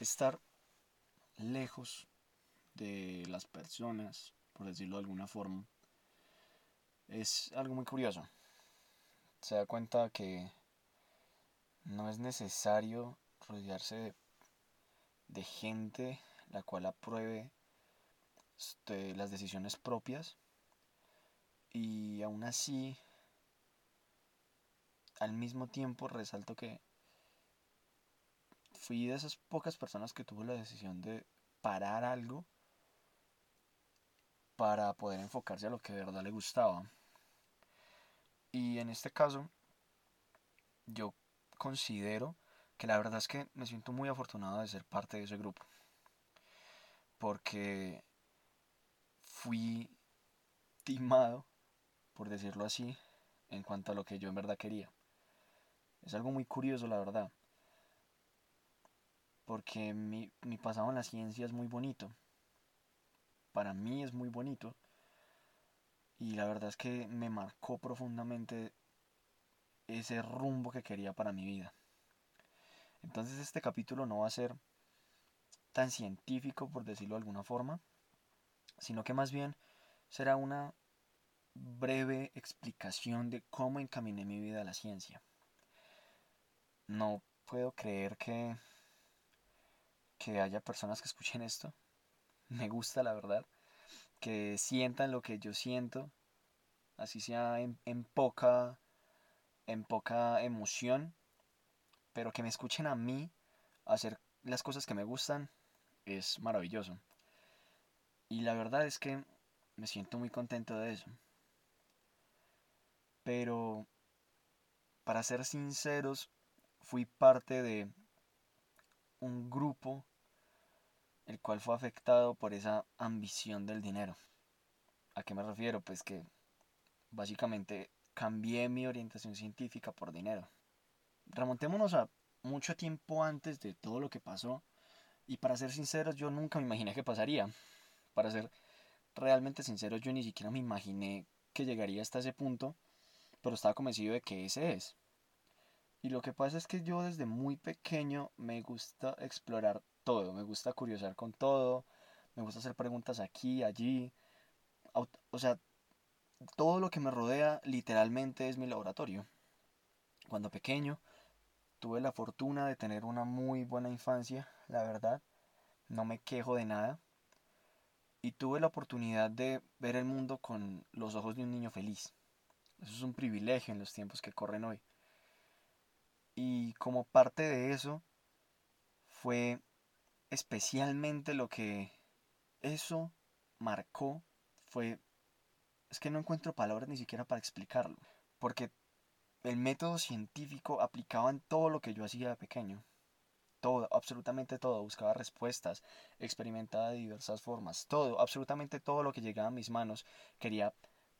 estar lejos de las personas, por decirlo de alguna forma, es algo muy curioso. Se da cuenta que no es necesario rodearse de, gente la cual apruebe este, las decisiones propias y aún así al mismo tiempo resalto que fui de esas pocas personas que tuvo la decisión de parar algo para poder enfocarse a lo que de verdad le gustaba. Y en este caso, yo considero que la verdad es que me siento muy afortunado de ser parte de ese grupo. Porque fui timado, por decirlo así, en cuanto a lo que yo en verdad quería. Es algo muy curioso, la verdad. Porque mi, mi pasado en la ciencia es muy bonito. Para mí es muy bonito. Y la verdad es que me marcó profundamente ese rumbo que quería para mi vida. Entonces este capítulo no va a ser tan científico, por decirlo de alguna forma, sino que más bien será una breve explicación de cómo encaminé mi vida a la ciencia. No puedo creer que, que haya personas que escuchen esto. Me gusta la verdad. Que sientan lo que yo siento. Así sea en, poca. en poca emoción. Pero que me escuchen a mí hacer las cosas que me gustan es maravilloso. Y la verdad es que me siento muy contento de eso. Pero, para ser sinceros, fui parte de un grupo el cual fue afectado por esa ambición del dinero. ¿A qué me refiero? Pues que básicamente cambié mi orientación científica por dinero. Remontémonos a mucho tiempo antes de todo lo que pasó y para ser sinceros yo nunca me imaginé que pasaría. Para ser realmente sinceros yo ni siquiera me imaginé que llegaría hasta ese punto, pero estaba convencido de que ese es. Y lo que pasa es que yo desde muy pequeño me gusta explorar todo, me gusta curiosar con todo, me gusta hacer preguntas aquí, allí. O sea, todo lo que me rodea literalmente es mi laboratorio. Cuando pequeño tuve la fortuna de tener una muy buena infancia, la verdad, no me quejo de nada. Y tuve la oportunidad de ver el mundo con los ojos de un niño feliz. Eso es un privilegio en los tiempos que corren hoy. Y como parte de eso fue especialmente lo que eso marcó fue es que no encuentro palabras ni siquiera para explicarlo, porque el método científico aplicaba en todo lo que yo hacía de pequeño. Todo, absolutamente todo, buscaba respuestas, experimentaba de diversas formas, todo, absolutamente todo lo que llegaba a mis manos, quería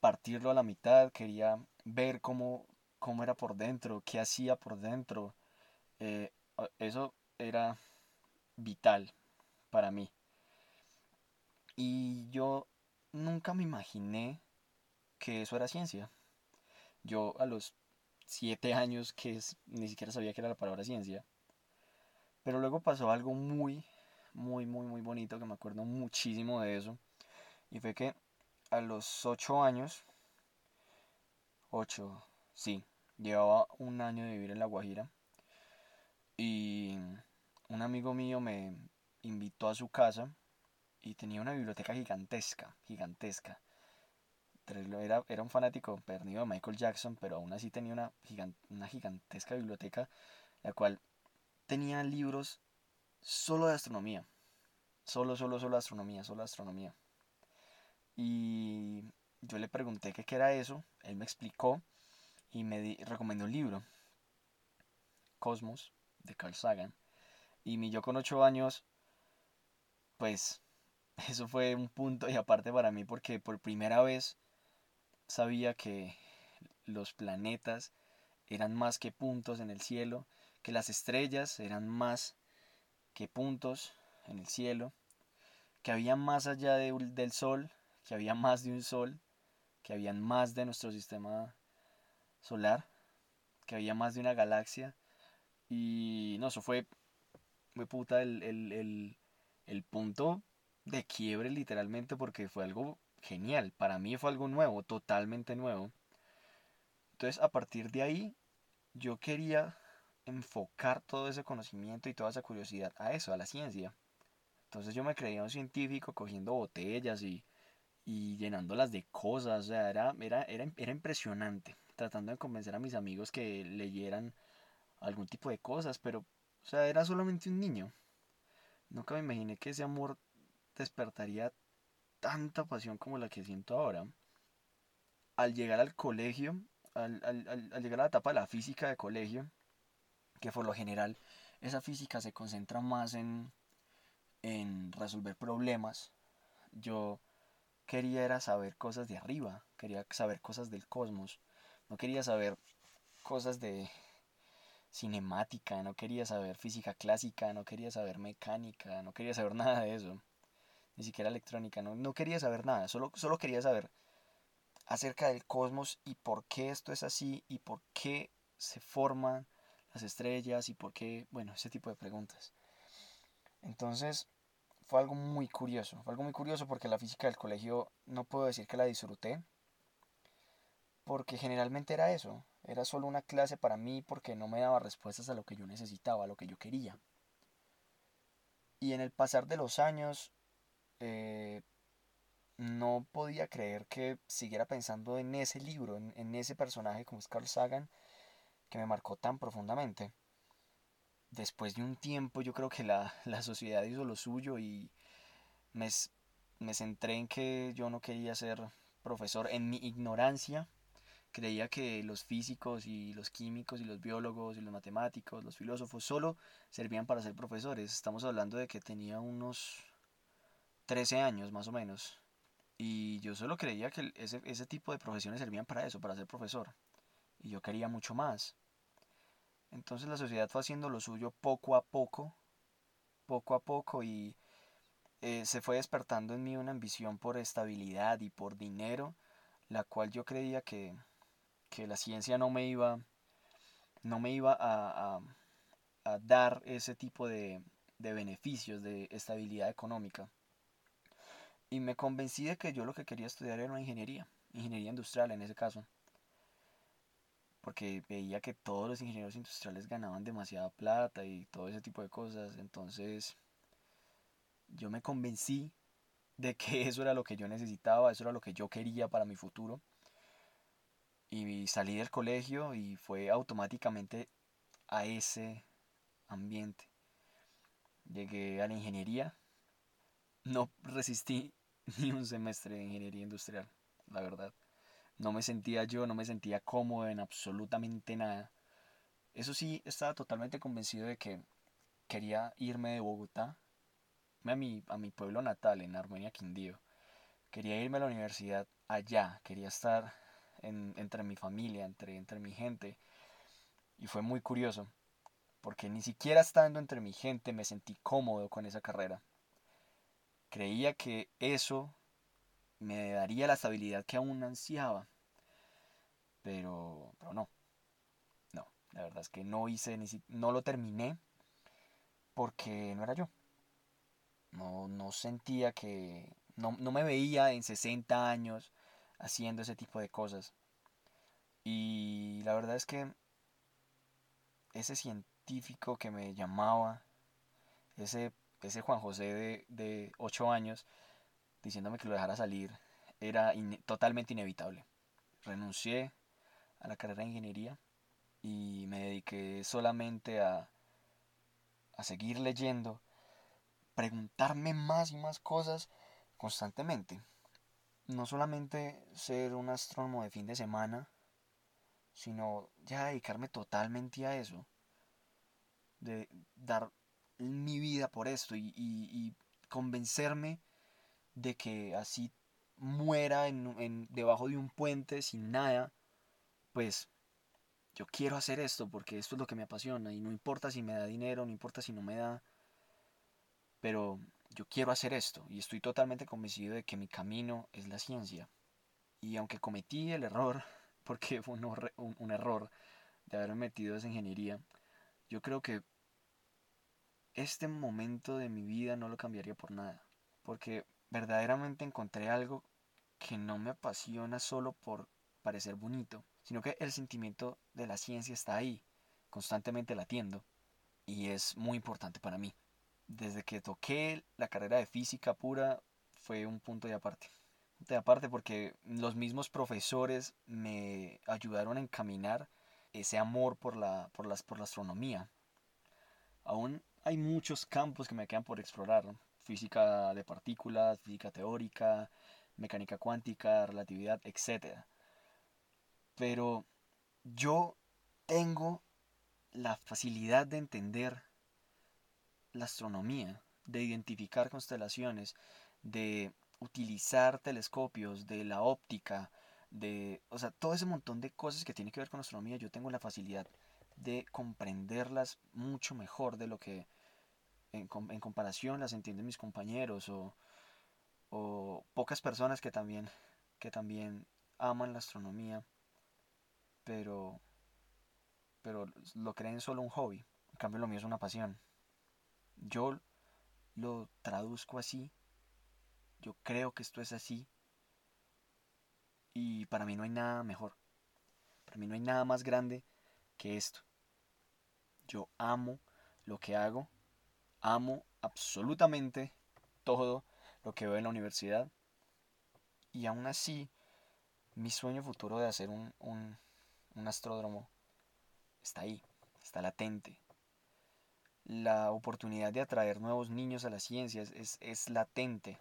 partirlo a la mitad, quería ver cómo cómo era por dentro, qué hacía por dentro. Eh, eso era vital para mí. Y yo nunca me imaginé que eso era ciencia. Yo a los siete años que ni siquiera sabía que era la palabra ciencia. Pero luego pasó algo muy, muy, muy, muy bonito que me acuerdo muchísimo de eso. Y fue que a los ocho años, ocho, Sí, llevaba un año de vivir en La Guajira y amigo mío me invitó a su casa y tenía una biblioteca gigantesca, gigantesca. Era, era un fanático perdido de Michael Jackson, pero aún así tenía una, una gigantesca biblioteca, la cual tenía libros solo de astronomía. Solo, solo, solo astronomía, solo astronomía. Y yo le pregunté qué era eso, él me explicó y me recomendó un libro, Cosmos, de Carl Sagan. Y mi yo con 8 años, pues eso fue un punto y aparte para mí porque por primera vez sabía que los planetas eran más que puntos en el cielo, que las estrellas eran más que puntos en el cielo, que había más allá del sol, que había más de un sol, que había más de nuestro sistema solar, que había más de una galaxia. Y no, eso fue fue puta el, el, el punto de quiebre literalmente porque fue algo genial. Para mí fue algo nuevo, totalmente nuevo. Entonces a partir de ahí yo quería enfocar todo ese conocimiento y toda esa curiosidad a eso, a la ciencia. Entonces yo me creía un científico cogiendo botellas y, y llenándolas de cosas. O sea, era, era, era, era impresionante. Tratando de convencer a mis amigos que leyeran algún tipo de cosas, pero, o sea, era solamente un niño. Nunca me imaginé que ese amor despertaría tanta pasión como la que siento ahora. Al llegar al colegio, al, llegar a la etapa de la física de colegio, que por lo general esa física se concentra más en, en resolver problemas, yo quería era saber cosas de arriba, quería saber cosas del cosmos, no quería saber cosas de cinemática, no quería saber física clásica, no quería saber mecánica, no quería saber nada de eso, ni siquiera electrónica, no, no quería saber nada, solo, solo quería saber acerca del cosmos y por qué esto es así y por qué se forman las estrellas y por qué, bueno, ese tipo de preguntas. Entonces, fue algo muy curioso, fue algo muy curioso porque la física del colegio no puedo decir que la disfruté, porque generalmente era eso, era solo una clase para mí porque no me daba respuestas a lo que yo necesitaba, a lo que yo quería. Y en el pasar de los años, eh, no podía creer que siguiera pensando en ese libro, en, ese personaje como es Carl Sagan, que me marcó tan profundamente. Después de un tiempo yo creo que la, sociedad hizo lo suyo y me, me centré en que yo no quería ser profesor. En mi ignorancia creía que los físicos y los químicos y los biólogos y los matemáticos, los filósofos solo servían para ser profesores. Estamos hablando de que tenía unos 13 años más o menos. Y yo solo creía que ese, ese tipo de profesiones servían para eso, para ser profesor. Y yo quería mucho más. Entonces la sociedad fue haciendo lo suyo poco a poco, poco a poco, y eh, se fue despertando en mí una ambición por estabilidad y por dinero, la cual yo creía que, que la ciencia no me iba, no me iba a, a, a dar ese tipo de, de beneficios, de estabilidad económica. Y me convencí de que yo lo que quería estudiar era una ingeniería, ingeniería industrial en ese caso. Porque veía que todos los ingenieros industriales ganaban demasiada plata y todo ese tipo de cosas. Entonces yo me convencí de que eso era lo que yo necesitaba, eso era lo que yo quería para mi futuro. Y salí del colegio y fue automáticamente a ese ambiente. Llegué a la ingeniería, no resistí ni un semestre de ingeniería industrial, la verdad. No me sentía yo, no me sentía cómodo en absolutamente nada. Eso sí, estaba totalmente convencido de que quería irme de Bogotá a mi, a mi pueblo natal, en Armenia, Quindío. Quería irme a la universidad allá, quería estar entre mi familia, entre, entre mi gente. Y fue muy curioso, porque ni siquiera estando entre mi gente me sentí cómodo con esa carrera. Creía que eso me daría la estabilidad que aún ansiaba. Pero, pero no. No, la verdad es que no hice, ni no lo terminé porque no era yo. No, no sentía que... No, no me veía en 60 años haciendo ese tipo de cosas. Y la verdad es que ese científico que me llamaba, ese ese Juan José de, de 8 años diciéndome que lo dejara salir era totalmente inevitable. Renuncié a la carrera de ingeniería y me dediqué solamente a, a seguir leyendo, preguntarme más y más cosas constantemente. No solamente ser un astrónomo de fin de semana, sino ya dedicarme totalmente a eso. De dar mi vida por esto y, convencerme de que así muera en, debajo de un puente sin nada, pues yo quiero hacer esto porque esto es lo que me apasiona y no importa si me da dinero, no importa si no me da, pero yo quiero hacer esto y estoy totalmente convencido de que mi camino es la ciencia. Y aunque cometí el error, porque fue un, error de haberme metido esa ingeniería, yo creo que este momento de mi vida no lo cambiaría por nada, porque verdaderamente encontré algo que no me apasiona solo por parecer bonito, sino que el sentimiento de la ciencia está ahí, constantemente latiendo, y es muy importante para mí. Desde que toqué la carrera de física pura fue un punto de aparte. De aparte porque los mismos profesores me ayudaron a encaminar ese amor por la, por las, por la astronomía. Aún hay muchos campos que me quedan por explorar. Física de partículas, física teórica, mecánica cuántica, relatividad, etc. Pero yo tengo la facilidad de entender la astronomía, de identificar constelaciones, de utilizar telescopios, de la óptica, de, o sea, todo ese montón de cosas que tiene que ver con astronomía, yo tengo la facilidad de comprenderlas mucho mejor de lo que en, en comparación las entienden mis compañeros o, o pocas personas que también, que también aman la astronomía, pero, pero lo creen solo un hobby. En cambio lo mío es una pasión. Yo lo traduzco así, yo creo que esto es así, y para mí no hay nada mejor. Para mí no hay nada más grande que esto. Yo amo lo que hago, amo absolutamente todo lo que veo en la universidad. Y aún así, mi sueño futuro de hacer un, un, un astródromo está ahí, está latente. La oportunidad de atraer nuevos niños a las ciencias es, es latente.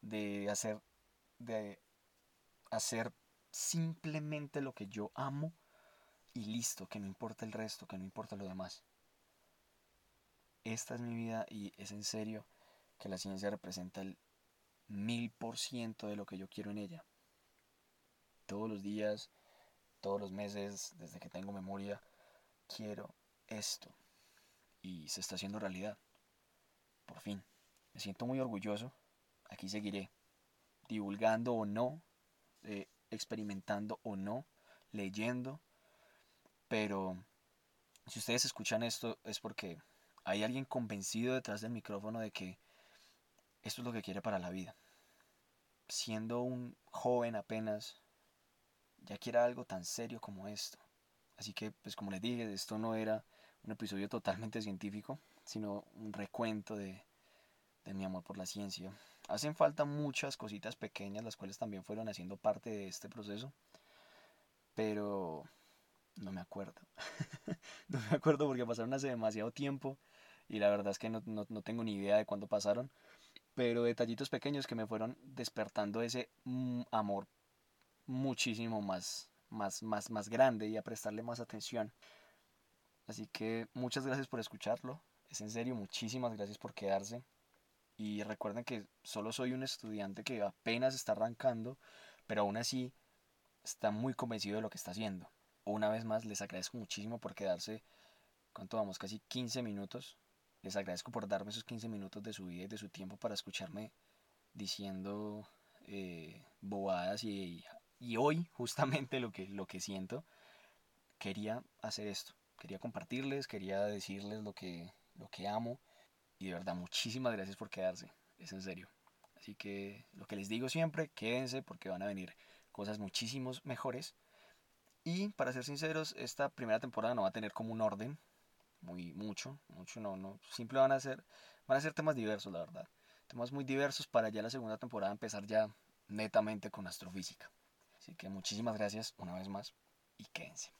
De hacer, de hacer simplemente lo que yo amo y listo, que no importa el resto, que no importa lo demás. Esta es mi vida y es en serio que la ciencia representa el mil por ciento de lo que yo quiero en ella. Todos los días, todos los meses, desde que tengo memoria, quiero esto. Y se está haciendo realidad. Por fin. Me siento muy orgulloso. Aquí seguiré. Divulgando o no, eh, experimentando o no, leyendo. Pero si ustedes escuchan esto es porque hay alguien convencido detrás del micrófono de que esto es lo que quiere para la vida. Siendo un joven apenas, ya quiere algo tan serio como esto. Así que, pues como les dije, esto no era un episodio totalmente científico, sino un recuento de, de mi amor por la ciencia. Hacen falta muchas cositas pequeñas, las cuales también fueron haciendo parte de este proceso, pero no me acuerdo. no me acuerdo porque pasaron hace demasiado tiempo y la verdad es que no, no, no tengo ni idea de cuándo pasaron pero detallitos pequeños que me fueron despertando ese mm, amor muchísimo más, más, más, más grande y a prestarle más atención. Así que muchas gracias por escucharlo. Es en serio, muchísimas gracias por quedarse. Y recuerden que solo soy un estudiante que apenas está arrancando, pero aún así está muy convencido de lo que está haciendo. Una vez más, les agradezco muchísimo por quedarse, ¿cuánto vamos? Casi 15 minutos les agradezco por darme esos 15 minutos de su vida y de su tiempo para escucharme diciendo eh, bobadas y, y, hoy justamente lo que, lo que siento, quería hacer esto, quería compartirles, quería decirles lo que, lo que amo y de verdad muchísimas gracias por quedarse, es en serio. Así que lo que les digo siempre, quédense porque van a venir cosas muchísimos mejores. Y para ser sinceros, esta primera temporada no va a tener como un orden, muy mucho, mucho no, no, simple van a ser, van a ser temas diversos, la verdad. Temas muy diversos para ya la segunda temporada empezar ya netamente con astrofísica. Así que muchísimas gracias una vez más y quédense.